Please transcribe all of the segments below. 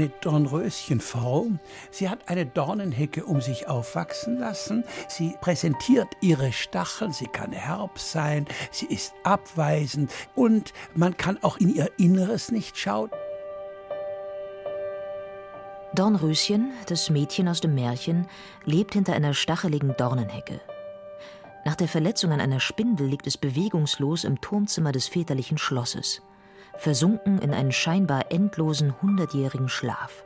Eine Dornröschenfrau. Sie hat eine Dornenhecke um sich aufwachsen lassen. Sie präsentiert ihre Stacheln. Sie kann herb sein. Sie ist abweisend und man kann auch in ihr Inneres nicht schauen. Dornröschen, das Mädchen aus dem Märchen, lebt hinter einer stacheligen Dornenhecke. Nach der Verletzung an einer Spindel liegt es bewegungslos im Turmzimmer des väterlichen Schlosses versunken in einen scheinbar endlosen hundertjährigen Schlaf.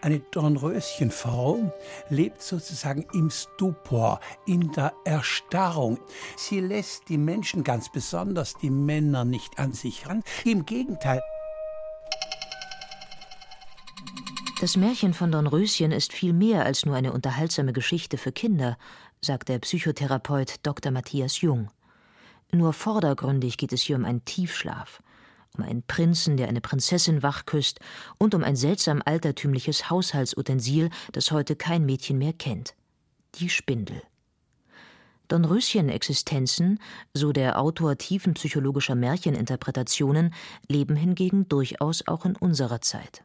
Eine Dornröschenfrau lebt sozusagen im Stupor, in der Erstarrung. Sie lässt die Menschen, ganz besonders die Männer, nicht an sich ran. Im Gegenteil. Das Märchen von Dornröschen ist viel mehr als nur eine unterhaltsame Geschichte für Kinder, sagt der Psychotherapeut Dr. Matthias Jung. Nur vordergründig geht es hier um einen Tiefschlaf, um einen Prinzen, der eine Prinzessin wachküsst, und um ein seltsam altertümliches Haushaltsutensil, das heute kein Mädchen mehr kennt. Die Spindel. Dornröschen-Existenzen, so der Autor tiefenpsychologischer Märcheninterpretationen, leben hingegen durchaus auch in unserer Zeit.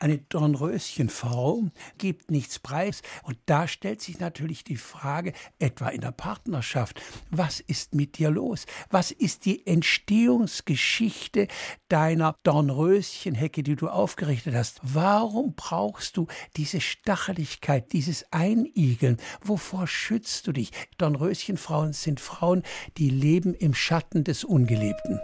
Eine Dornröschenfrau gibt nichts preis. Und da stellt sich natürlich die Frage, etwa in der Partnerschaft, was ist mit dir los? Was ist die Entstehungsgeschichte deiner Dornröschenhecke, die du aufgerichtet hast? Warum brauchst du diese Stacheligkeit, dieses Einigeln? Wovor schützt du dich? Dornröschenfrauen sind Frauen, die leben im Schatten des Ungelebten.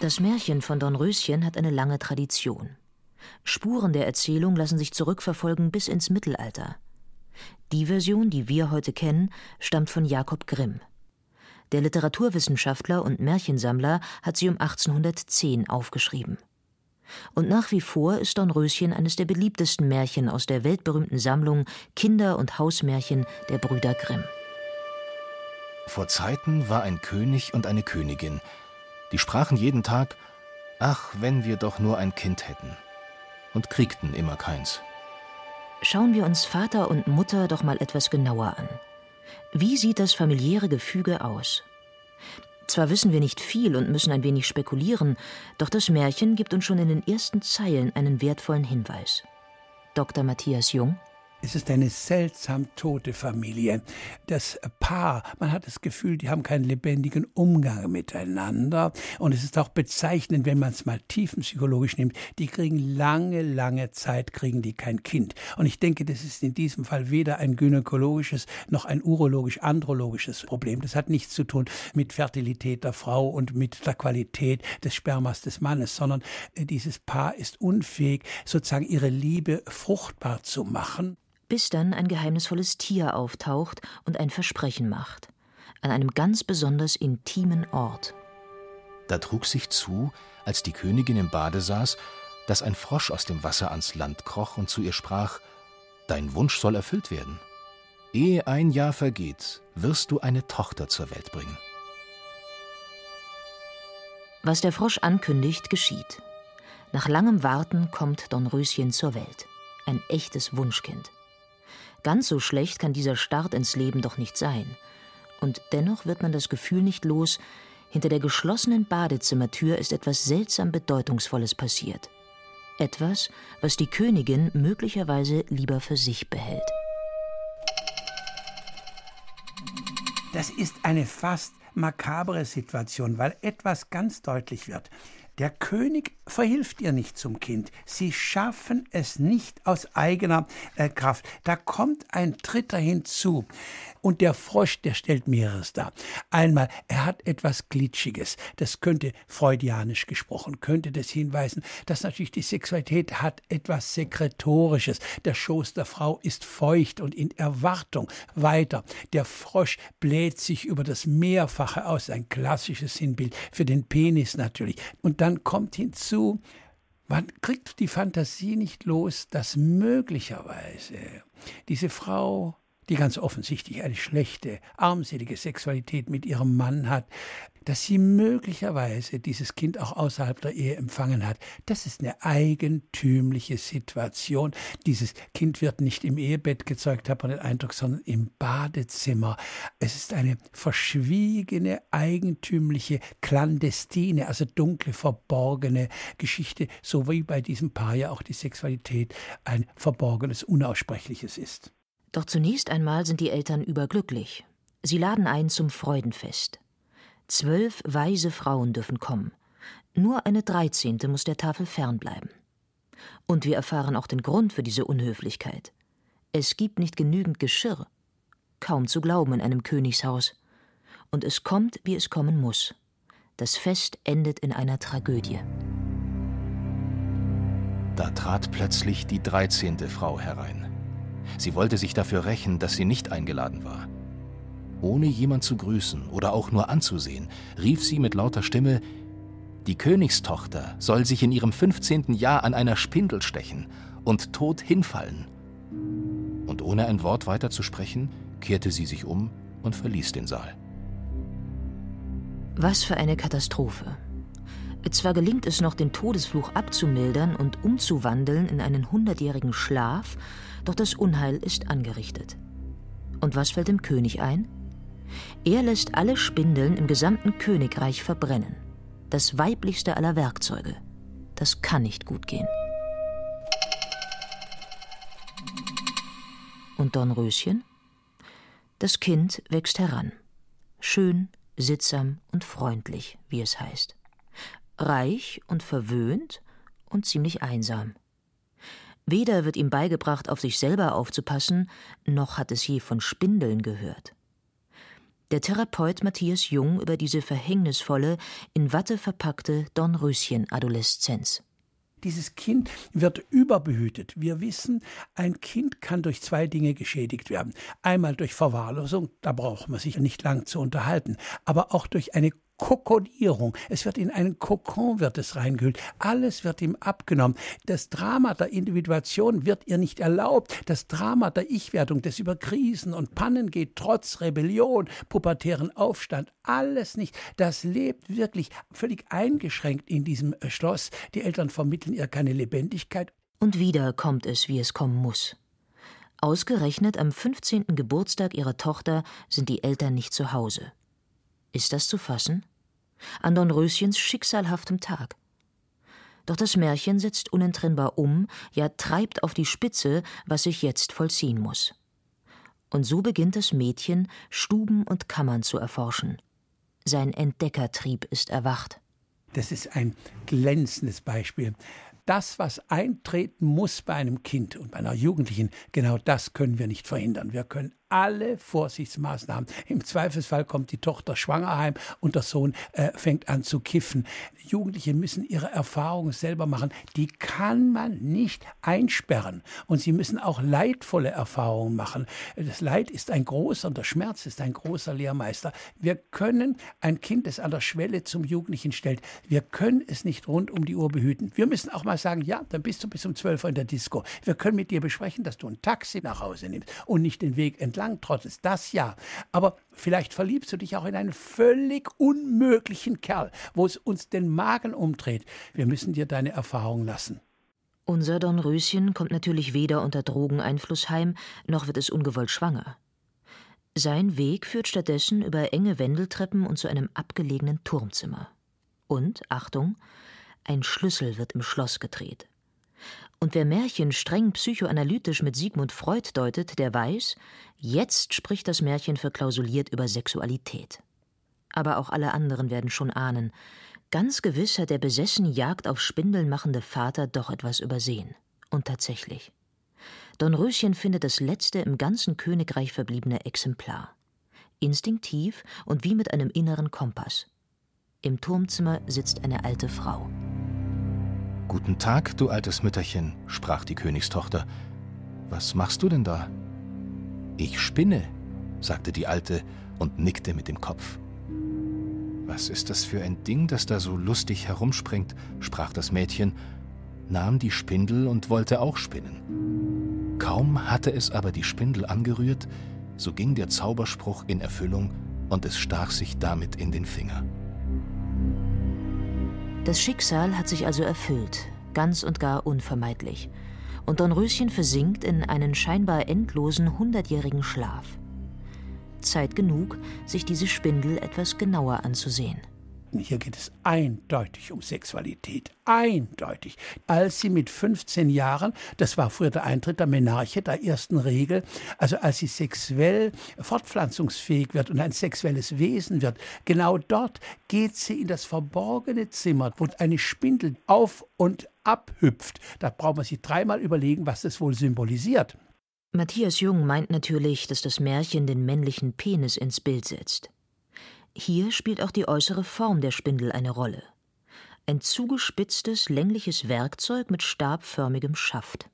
Das Märchen von Dornröschen hat eine lange Tradition. Spuren der Erzählung lassen sich zurückverfolgen bis ins Mittelalter. Die Version, die wir heute kennen, stammt von Jakob Grimm. Der Literaturwissenschaftler und Märchensammler hat sie um 1810 aufgeschrieben. Und nach wie vor ist Dornröschen eines der beliebtesten Märchen aus der weltberühmten Sammlung Kinder- und Hausmärchen der Brüder Grimm. Vor Zeiten war ein König und eine Königin, die sprachen jeden Tag, ach, wenn wir doch nur ein Kind hätten, und kriegten immer keins. Schauen wir uns Vater und Mutter doch mal etwas genauer an. Wie sieht das familiäre Gefüge aus? Zwar wissen wir nicht viel und müssen ein wenig spekulieren, doch das Märchen gibt uns schon in den ersten Zeilen einen wertvollen Hinweis. Dr. Matthias Jung es ist eine seltsam tote Familie. Das Paar, man hat das Gefühl, die haben keinen lebendigen Umgang miteinander. Und es ist auch bezeichnend, wenn man es mal tiefenpsychologisch nimmt, die kriegen lange, lange Zeit, kriegen die kein Kind. Und ich denke, das ist in diesem Fall weder ein gynäkologisches noch ein urologisch-andrologisches Problem. Das hat nichts zu tun mit Fertilität der Frau und mit der Qualität des Spermas des Mannes, sondern äh, dieses Paar ist unfähig, sozusagen ihre Liebe fruchtbar zu machen bis dann ein geheimnisvolles Tier auftaucht und ein Versprechen macht. An einem ganz besonders intimen Ort. Da trug sich zu, als die Königin im Bade saß, dass ein Frosch aus dem Wasser ans Land kroch und zu ihr sprach: Dein Wunsch soll erfüllt werden. Ehe ein Jahr vergeht, wirst du eine Tochter zur Welt bringen. Was der Frosch ankündigt, geschieht. Nach langem Warten kommt Dornröschen zur Welt. Ein echtes Wunschkind. Ganz so schlecht kann dieser Start ins Leben doch nicht sein. Und dennoch wird man das Gefühl nicht los, hinter der geschlossenen Badezimmertür ist etwas seltsam Bedeutungsvolles passiert. Etwas, was die Königin möglicherweise lieber für sich behält. Das ist eine fast makabre Situation, weil etwas ganz deutlich wird. Der König verhilft ihr nicht zum Kind. Sie schaffen es nicht aus eigener äh, Kraft. Da kommt ein Dritter hinzu. Und der Frosch, der stellt mehreres dar. Einmal, er hat etwas Glitschiges. Das könnte freudianisch gesprochen, könnte das hinweisen, dass natürlich die Sexualität hat etwas Sekretorisches. Der Schoß der Frau ist feucht und in Erwartung. Weiter, der Frosch bläht sich über das Mehrfache aus. Ein klassisches Sinnbild für den Penis natürlich. Und dann kommt hinzu, Man kriegt die Fantasie nicht los, dass möglicherweise diese Frau die ganz offensichtlich eine schlechte, armselige Sexualität mit ihrem Mann hat, dass sie möglicherweise dieses Kind auch außerhalb der Ehe empfangen hat. Das ist eine eigentümliche Situation. Dieses Kind wird nicht im Ehebett gezeugt, hat man den Eindruck, sondern im Badezimmer. Es ist eine verschwiegene, eigentümliche, clandestine, also dunkle, verborgene Geschichte, so wie bei diesem Paar ja auch die Sexualität ein verborgenes, unaussprechliches ist. Doch zunächst einmal sind die Eltern überglücklich. Sie laden ein zum Freudenfest. Zwölf weise Frauen dürfen kommen. Nur eine dreizehnte muss der Tafel fernbleiben. Und wir erfahren auch den Grund für diese Unhöflichkeit. Es gibt nicht genügend Geschirr. Kaum zu glauben in einem Königshaus. Und es kommt, wie es kommen muss. Das Fest endet in einer Tragödie. Da trat plötzlich die dreizehnte Frau herein. Sie wollte sich dafür rächen, dass sie nicht eingeladen war. Ohne jemand zu grüßen oder auch nur anzusehen, rief sie mit lauter Stimme Die Königstochter soll sich in ihrem 15. Jahr an einer Spindel stechen und tot hinfallen. Und ohne ein Wort weiter zu sprechen, kehrte sie sich um und verließ den Saal. Was für eine Katastrophe. Zwar gelingt es noch, den Todesfluch abzumildern und umzuwandeln in einen hundertjährigen Schlaf, doch das Unheil ist angerichtet. Und was fällt dem König ein? Er lässt alle Spindeln im gesamten Königreich verbrennen. Das weiblichste aller Werkzeuge. Das kann nicht gut gehen. Und Dornröschen? Das Kind wächst heran. Schön, sittsam und freundlich, wie es heißt. Reich und verwöhnt und ziemlich einsam. Weder wird ihm beigebracht, auf sich selber aufzupassen, noch hat es je von Spindeln gehört. Der Therapeut Matthias Jung über diese verhängnisvolle, in Watte verpackte Dornröschen-Adoleszenz. Dieses Kind wird überbehütet. Wir wissen, ein Kind kann durch zwei Dinge geschädigt werden. Einmal durch Verwahrlosung, da braucht man sich nicht lang zu unterhalten, aber auch durch eine Kokodierung. Es wird in einen Kokon wird es reingehüllt. Alles wird ihm abgenommen. Das Drama der Individuation wird ihr nicht erlaubt. Das Drama der Ich-Wertung, des über Krisen und Pannen geht, trotz Rebellion, pubertären Aufstand, alles nicht. Das lebt wirklich völlig eingeschränkt in diesem äh, Schloss. Die Eltern vermitteln ihr keine Lebendigkeit. Und wieder kommt es, wie es kommen muss. Ausgerechnet am 15. Geburtstag ihrer Tochter sind die Eltern nicht zu Hause. Ist das zu fassen? An Dornröschens schicksalhaftem Tag. Doch das Märchen setzt unentrennbar um, ja treibt auf die Spitze, was sich jetzt vollziehen muss. Und so beginnt das Mädchen, Stuben und Kammern zu erforschen. Sein Entdeckertrieb ist erwacht. Das ist ein glänzendes Beispiel. Das, was eintreten muss bei einem Kind und bei einer Jugendlichen, genau das können wir nicht verhindern. Wir können alle Vorsichtsmaßnahmen. Im Zweifelsfall kommt die Tochter schwanger heim und der Sohn äh, fängt an zu kiffen. Jugendliche müssen ihre Erfahrungen selber machen. Die kann man nicht einsperren. Und sie müssen auch leidvolle Erfahrungen machen. Das Leid ist ein großer, und der Schmerz ist ein großer Lehrmeister. Wir können ein Kind, das an der Schwelle zum Jugendlichen stellt, wir können es nicht rund um die Uhr behüten. Wir müssen auch mal sagen, ja, dann bist du bis um 12 Uhr in der Disco. Wir können mit dir besprechen, dass du ein Taxi nach Hause nimmst und nicht den Weg entlang entlang trottest, das ja. Aber vielleicht verliebst du dich auch in einen völlig unmöglichen Kerl, wo es uns den Magen umdreht. Wir müssen dir deine Erfahrung lassen. Unser Dornröschen kommt natürlich weder unter Drogeneinfluss heim, noch wird es ungewollt schwanger. Sein Weg führt stattdessen über enge Wendeltreppen und zu einem abgelegenen Turmzimmer. Und, Achtung, ein Schlüssel wird im Schloss gedreht. Und wer Märchen streng psychoanalytisch mit Sigmund Freud deutet, der weiß, jetzt spricht das Märchen verklausuliert über Sexualität. Aber auch alle anderen werden schon ahnen. Ganz gewiss hat der besessene Jagd auf Spindeln machende Vater doch etwas übersehen. Und tatsächlich. Dornröschen findet das letzte im ganzen Königreich verbliebene Exemplar. Instinktiv und wie mit einem inneren Kompass. Im Turmzimmer sitzt eine alte Frau. Guten Tag, du altes Mütterchen, sprach die Königstochter. Was machst du denn da? Ich spinne, sagte die Alte und nickte mit dem Kopf. Was ist das für ein Ding, das da so lustig herumspringt? sprach das Mädchen nahm die Spindel und wollte auch spinnen. Kaum hatte es aber die Spindel angerührt, so ging der Zauberspruch in Erfüllung und es stach sich damit in den Finger. Das Schicksal hat sich also erfüllt, ganz und gar unvermeidlich. Und Dornröschen versinkt in einen scheinbar endlosen hundertjährigen Schlaf. Zeit genug, sich diese Spindel etwas genauer anzusehen. Hier geht es eindeutig um Sexualität. Eindeutig. Als sie mit 15 Jahren, das war früher der Eintritt der Menarche, der ersten Regel, also als sie sexuell fortpflanzungsfähig wird und ein sexuelles Wesen wird, genau dort geht sie in das verborgene Zimmer, wo eine Spindel auf und abhüpft. Da braucht man sich dreimal überlegen, was das wohl symbolisiert. Matthias Jung meint natürlich, dass das Märchen den männlichen Penis ins Bild setzt. Hier spielt auch die äußere Form der Spindel eine Rolle. Ein zugespitztes, längliches Werkzeug mit stabförmigem Schaft.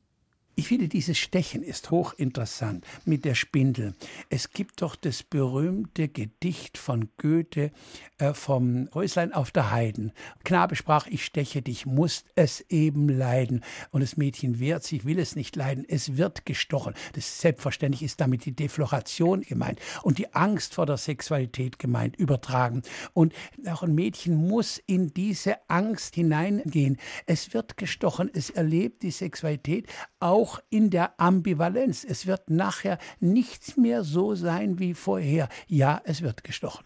Ich finde, dieses Stechen ist hochinteressant mit der Spindel. Es gibt doch das berühmte Gedicht von Goethe äh, vom Häuslein auf der Heiden. Knabe sprach, ich steche dich, musst es eben leiden. Und das Mädchen wehrt sich, will es nicht leiden, es wird gestochen. Das selbstverständlich ist damit die Defloration gemeint und die Angst vor der Sexualität gemeint, übertragen. Und auch ein Mädchen muss in diese Angst hineingehen. Es wird gestochen, es erlebt die Sexualität auch auch in der Ambivalenz. Es wird nachher nichts mehr so sein wie vorher. Ja, es wird gestochen.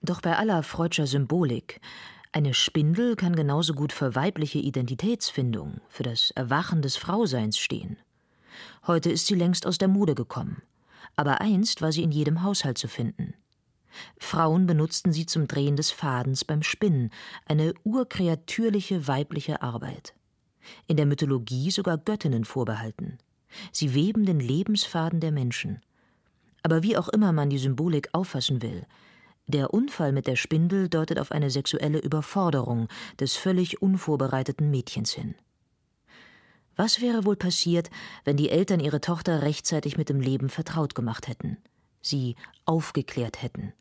Doch bei aller freudscher Symbolik, eine Spindel kann genauso gut für weibliche Identitätsfindung, für das Erwachen des Frauseins stehen. Heute ist sie längst aus der Mode gekommen, aber einst war sie in jedem Haushalt zu finden. Frauen benutzten sie zum Drehen des Fadens beim Spinnen, eine urkreatürliche weibliche Arbeit in der Mythologie sogar Göttinnen vorbehalten. Sie weben den Lebensfaden der Menschen. Aber wie auch immer man die Symbolik auffassen will, der Unfall mit der Spindel deutet auf eine sexuelle Überforderung des völlig unvorbereiteten Mädchens hin. Was wäre wohl passiert, wenn die Eltern ihre Tochter rechtzeitig mit dem Leben vertraut gemacht hätten, sie aufgeklärt hätten?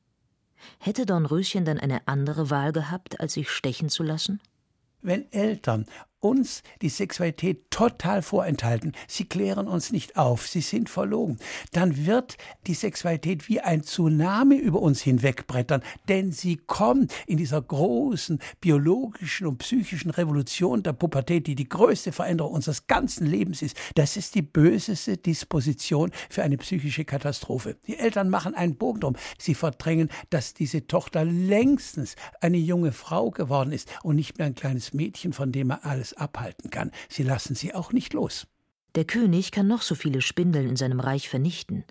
Hätte Dornröschen dann eine andere Wahl gehabt, als sich stechen zu lassen? Wenn Eltern uns die Sexualität total vorenthalten, sie klären uns nicht auf, sie sind verlogen, dann wird die Sexualität wie ein Tsunami über uns hinwegbrettern, denn sie kommt in dieser großen biologischen und psychischen Revolution der Pubertät, die die größte Veränderung unseres ganzen Lebens ist. Das ist die böseste Disposition für eine psychische Katastrophe. Die Eltern machen einen Bogen drum. Sie verdrängen, dass diese Tochter längstens eine junge Frau geworden ist und nicht mehr ein kleines Mädchen, von dem er alles alles abhalten kann. Sie lassen sie auch nicht los. Der König kann noch so viele Spindeln in seinem Reich vernichten.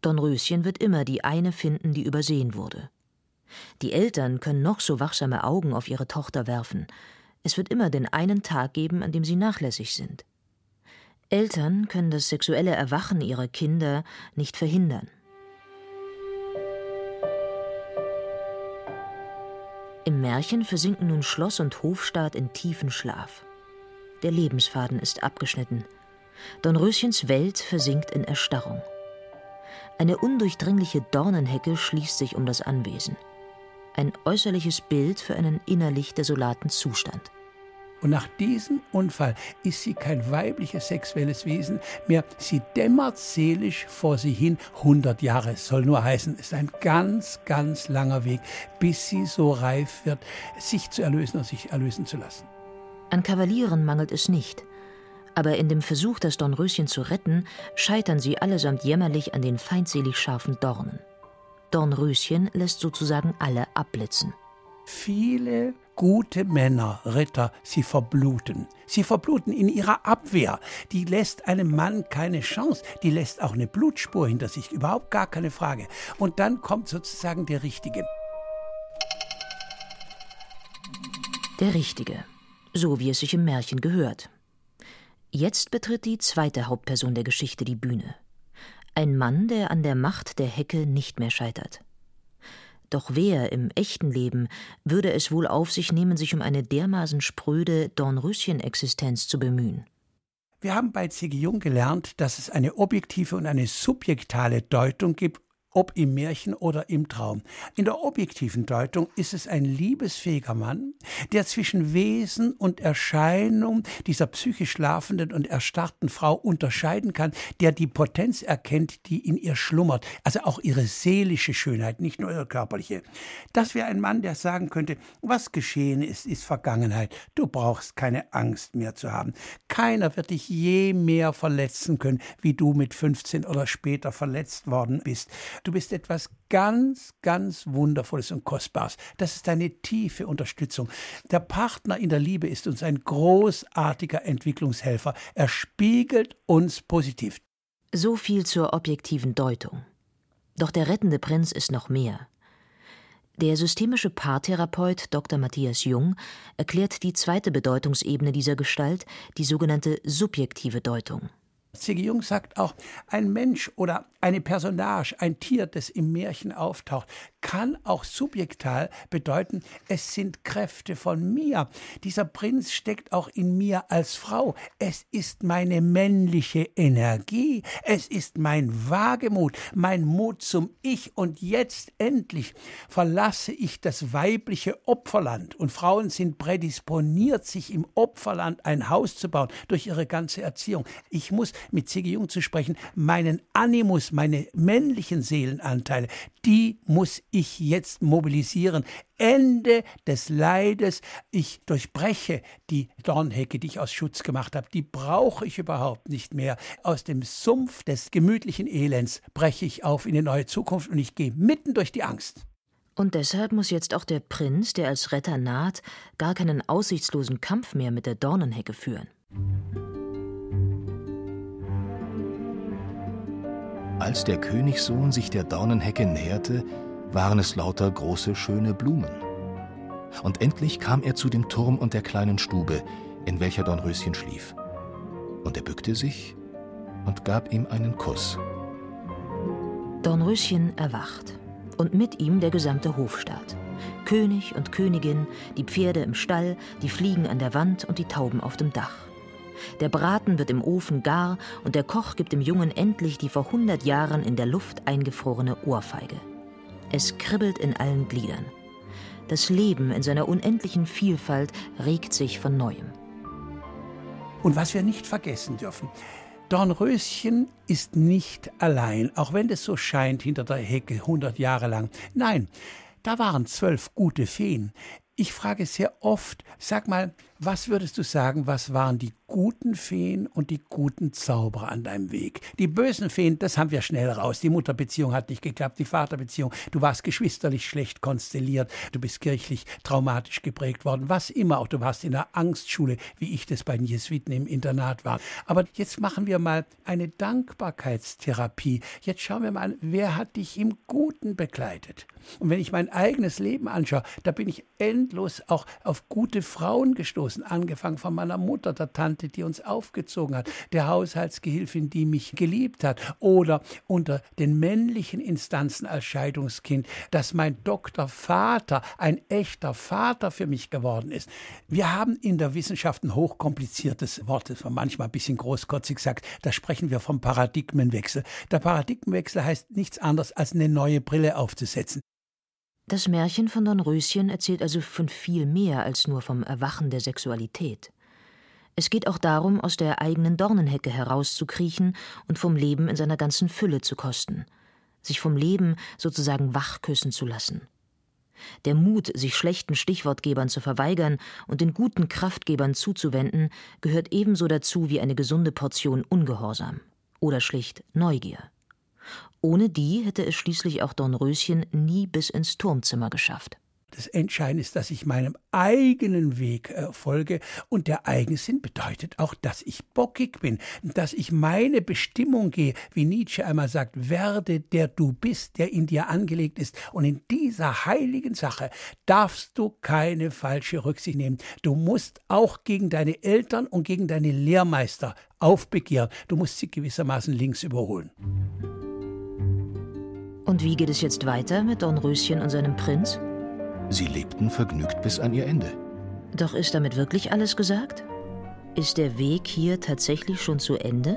Dornröschen wird immer die eine finden, die übersehen wurde. Die Eltern können noch so wachsame Augen auf ihre Tochter werfen. Es wird immer den einen Tag geben, an dem sie nachlässig sind. Eltern können das sexuelle Erwachen ihrer Kinder nicht verhindern. Im Märchen versinken nun Schloss und Hofstaat in tiefen Schlaf. Der Lebensfaden ist abgeschnitten. Dornröschens Welt versinkt in Erstarrung. Eine undurchdringliche Dornenhecke schließt sich um das Anwesen. Ein äußerliches Bild für einen innerlich desolaten Zustand. Und nach diesem Unfall ist sie kein weibliches sexuelles Wesen mehr. Sie dämmert seelisch vor sie hin. 100 Jahre soll nur heißen, es ist ein ganz, ganz langer Weg, bis sie so reif wird, sich zu erlösen und sich erlösen zu lassen. An Kavalieren mangelt es nicht. Aber in dem Versuch, das Dornröschen zu retten, scheitern sie allesamt jämmerlich an den feindselig scharfen Dornen. Dornröschen lässt sozusagen alle abblitzen. Viele gute Männer, Ritter, sie verbluten. Sie verbluten in ihrer Abwehr. Die lässt einem Mann keine Chance. Die lässt auch eine Blutspur hinter sich. Überhaupt gar keine Frage. Und dann kommt sozusagen der Richtige. Der Richtige so wie es sich im Märchen gehört. Jetzt betritt die zweite Hauptperson der Geschichte die Bühne. Ein Mann, der an der Macht der Hecke nicht mehr scheitert. Doch wer im echten Leben würde es wohl auf sich nehmen, sich um eine dermaßen spröde Dornröschen-Existenz zu bemühen? Wir haben bei C.G. Jung gelernt, dass es eine objektive und eine subjektale Deutung gibt ob im Märchen oder im Traum. In der objektiven Deutung ist es ein liebesfähiger Mann, der zwischen Wesen und Erscheinung dieser psychisch schlafenden und erstarrten Frau unterscheiden kann, der die Potenz erkennt, die in ihr schlummert, also auch ihre seelische Schönheit, nicht nur ihre körperliche. Das wäre ein Mann, der sagen könnte, was geschehen ist, ist Vergangenheit. Du brauchst keine Angst mehr zu haben. Keiner wird dich je mehr verletzen können, wie du mit 15 oder später verletzt worden bist. Du bist etwas ganz, ganz Wundervolles und Kostbares. Das ist eine tiefe Unterstützung. Der Partner in der Liebe ist uns ein großartiger Entwicklungshelfer. Er spiegelt uns positiv. So viel zur objektiven Deutung. Doch der rettende Prinz ist noch mehr. Der systemische Paartherapeut Dr. Matthias Jung erklärt die zweite Bedeutungsebene dieser Gestalt, die sogenannte subjektive Deutung. C.G. Jung sagt auch, ein Mensch oder eine Personage, ein Tier, das im Märchen auftaucht, kann auch subjektal bedeuten, es sind Kräfte von mir. Dieser Prinz steckt auch in mir als Frau. Es ist meine männliche Energie. Es ist mein Wagemut, mein Mut zum Ich. Und jetzt endlich verlasse ich das weibliche Opferland. Und Frauen sind prädisponiert, sich im Opferland ein Haus zu bauen durch ihre ganze Erziehung. Ich muss mit C.G. Jung zu sprechen, meinen Animus, meine männlichen Seelenanteile, die muss ich jetzt mobilisieren. Ende des Leides. Ich durchbreche die Dornhecke, die ich aus Schutz gemacht habe. Die brauche ich überhaupt nicht mehr. Aus dem Sumpf des gemütlichen Elends breche ich auf in eine neue Zukunft und ich gehe mitten durch die Angst. Und deshalb muss jetzt auch der Prinz, der als Retter naht, gar keinen aussichtslosen Kampf mehr mit der Dornenhecke führen. Als der Königssohn sich der Dornenhecke näherte, waren es lauter große, schöne Blumen. Und endlich kam er zu dem Turm und der kleinen Stube, in welcher Dornröschen schlief. Und er bückte sich und gab ihm einen Kuss. Dornröschen erwacht und mit ihm der gesamte Hofstaat. König und Königin, die Pferde im Stall, die Fliegen an der Wand und die Tauben auf dem Dach. Der Braten wird im Ofen gar und der Koch gibt dem Jungen endlich die vor hundert Jahren in der Luft eingefrorene Ohrfeige. Es kribbelt in allen Gliedern. Das Leben in seiner unendlichen Vielfalt regt sich von neuem. Und was wir nicht vergessen dürfen, Dornröschen ist nicht allein, auch wenn es so scheint hinter der Hecke hundert Jahre lang. Nein, da waren zwölf gute Feen. Ich frage sehr oft, sag mal, was würdest du sagen, was waren die guten Feen und die guten Zauberer an deinem Weg? Die bösen Feen, das haben wir schnell raus. Die Mutterbeziehung hat nicht geklappt, die Vaterbeziehung. Du warst geschwisterlich schlecht konstelliert, du bist kirchlich traumatisch geprägt worden, was immer auch. Du warst in der Angstschule, wie ich das bei den Jesuiten im Internat war. Aber jetzt machen wir mal eine Dankbarkeitstherapie. Jetzt schauen wir mal, wer hat dich im Guten begleitet? Und wenn ich mein eigenes Leben anschaue, da bin ich endlos auch auf gute Frauen gestoßen, angefangen von meiner Mutter, der Tante, die uns aufgezogen hat, der Haushaltsgehilfin, die mich geliebt hat, oder unter den männlichen Instanzen als Scheidungskind, dass mein Doktorvater ein echter Vater für mich geworden ist. Wir haben in der Wissenschaft ein hochkompliziertes Wort, das man manchmal ein bisschen großkotzig sagt, da sprechen wir vom Paradigmenwechsel. Der Paradigmenwechsel heißt nichts anderes, als eine neue Brille aufzusetzen. Das Märchen von Dornröschen erzählt also von viel mehr als nur vom Erwachen der Sexualität. Es geht auch darum, aus der eigenen Dornenhecke herauszukriechen und vom Leben in seiner ganzen Fülle zu kosten, sich vom Leben sozusagen wachküssen zu lassen. Der Mut, sich schlechten Stichwortgebern zu verweigern und den guten Kraftgebern zuzuwenden, gehört ebenso dazu wie eine gesunde Portion Ungehorsam oder schlicht Neugier. Ohne die hätte es schließlich auch Dornröschen nie bis ins Turmzimmer geschafft. Das Entscheidende ist, dass ich meinem eigenen Weg äh, folge. Und der Eigensinn bedeutet auch, dass ich bockig bin, dass ich meine Bestimmung gehe, wie Nietzsche einmal sagt, werde der du bist, der in dir angelegt ist. Und in dieser heiligen Sache darfst du keine falsche Rücksicht nehmen. Du musst auch gegen deine Eltern und gegen deine Lehrmeister aufbegehren. Du musst sie gewissermaßen links überholen. Und wie geht es jetzt weiter mit Dornröschen und seinem Prinz? Sie lebten vergnügt bis an ihr Ende. Doch ist damit wirklich alles gesagt? Ist der Weg hier tatsächlich schon zu Ende?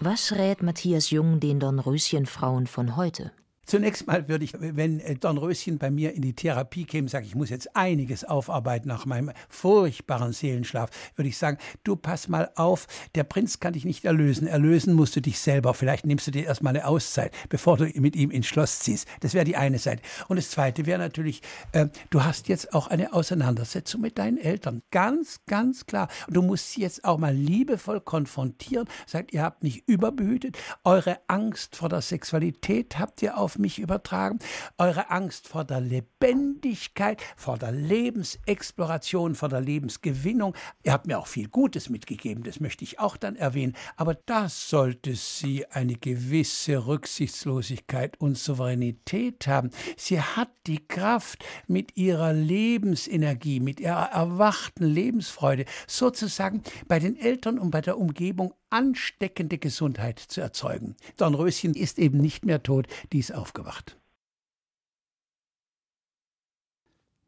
Was rät Matthias Jung den Dornröschenfrauen von heute? Zunächst mal würde ich, wenn äh, Dornröschen bei mir in die Therapie käme, sage ich muss jetzt einiges aufarbeiten nach meinem furchtbaren Seelenschlaf, würde ich sagen, du pass mal auf, der Prinz kann dich nicht erlösen. Erlösen musst du dich selber. Vielleicht nimmst du dir erstmal eine Auszeit, bevor du mit ihm ins Schloss ziehst. Das wäre die eine Seite. Und das zweite wäre natürlich, äh, du hast jetzt auch eine Auseinandersetzung mit deinen Eltern. Ganz, ganz klar. Und du musst sie jetzt auch mal liebevoll konfrontieren. Sagt, ihr habt mich überbehütet. Eure Angst vor der Sexualität habt ihr auf mich übertragen. Eure Angst vor der Lebendigkeit, vor der Lebensexploration, vor der Lebensgewinnung. Ihr habt mir auch viel Gutes mitgegeben, das möchte ich auch dann erwähnen. Aber das sollte sie eine gewisse Rücksichtslosigkeit und Souveränität haben. Sie hat die Kraft, mit ihrer Lebensenergie, mit ihrer erwachten Lebensfreude sozusagen bei den Eltern und bei der Umgebung ansteckende Gesundheit zu erzeugen. Dornröschen ist eben nicht mehr tot, die ist aufgewacht.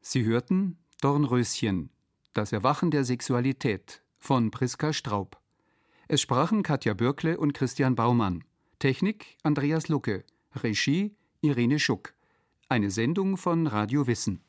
Sie hörten Dornröschen, das Erwachen der Sexualität von Priska Straub. Es sprachen Katja Bürkle und Christian Baumann. Technik Andreas Lucke. Regie Irene Schuck. Eine Sendung von Radio Wissen.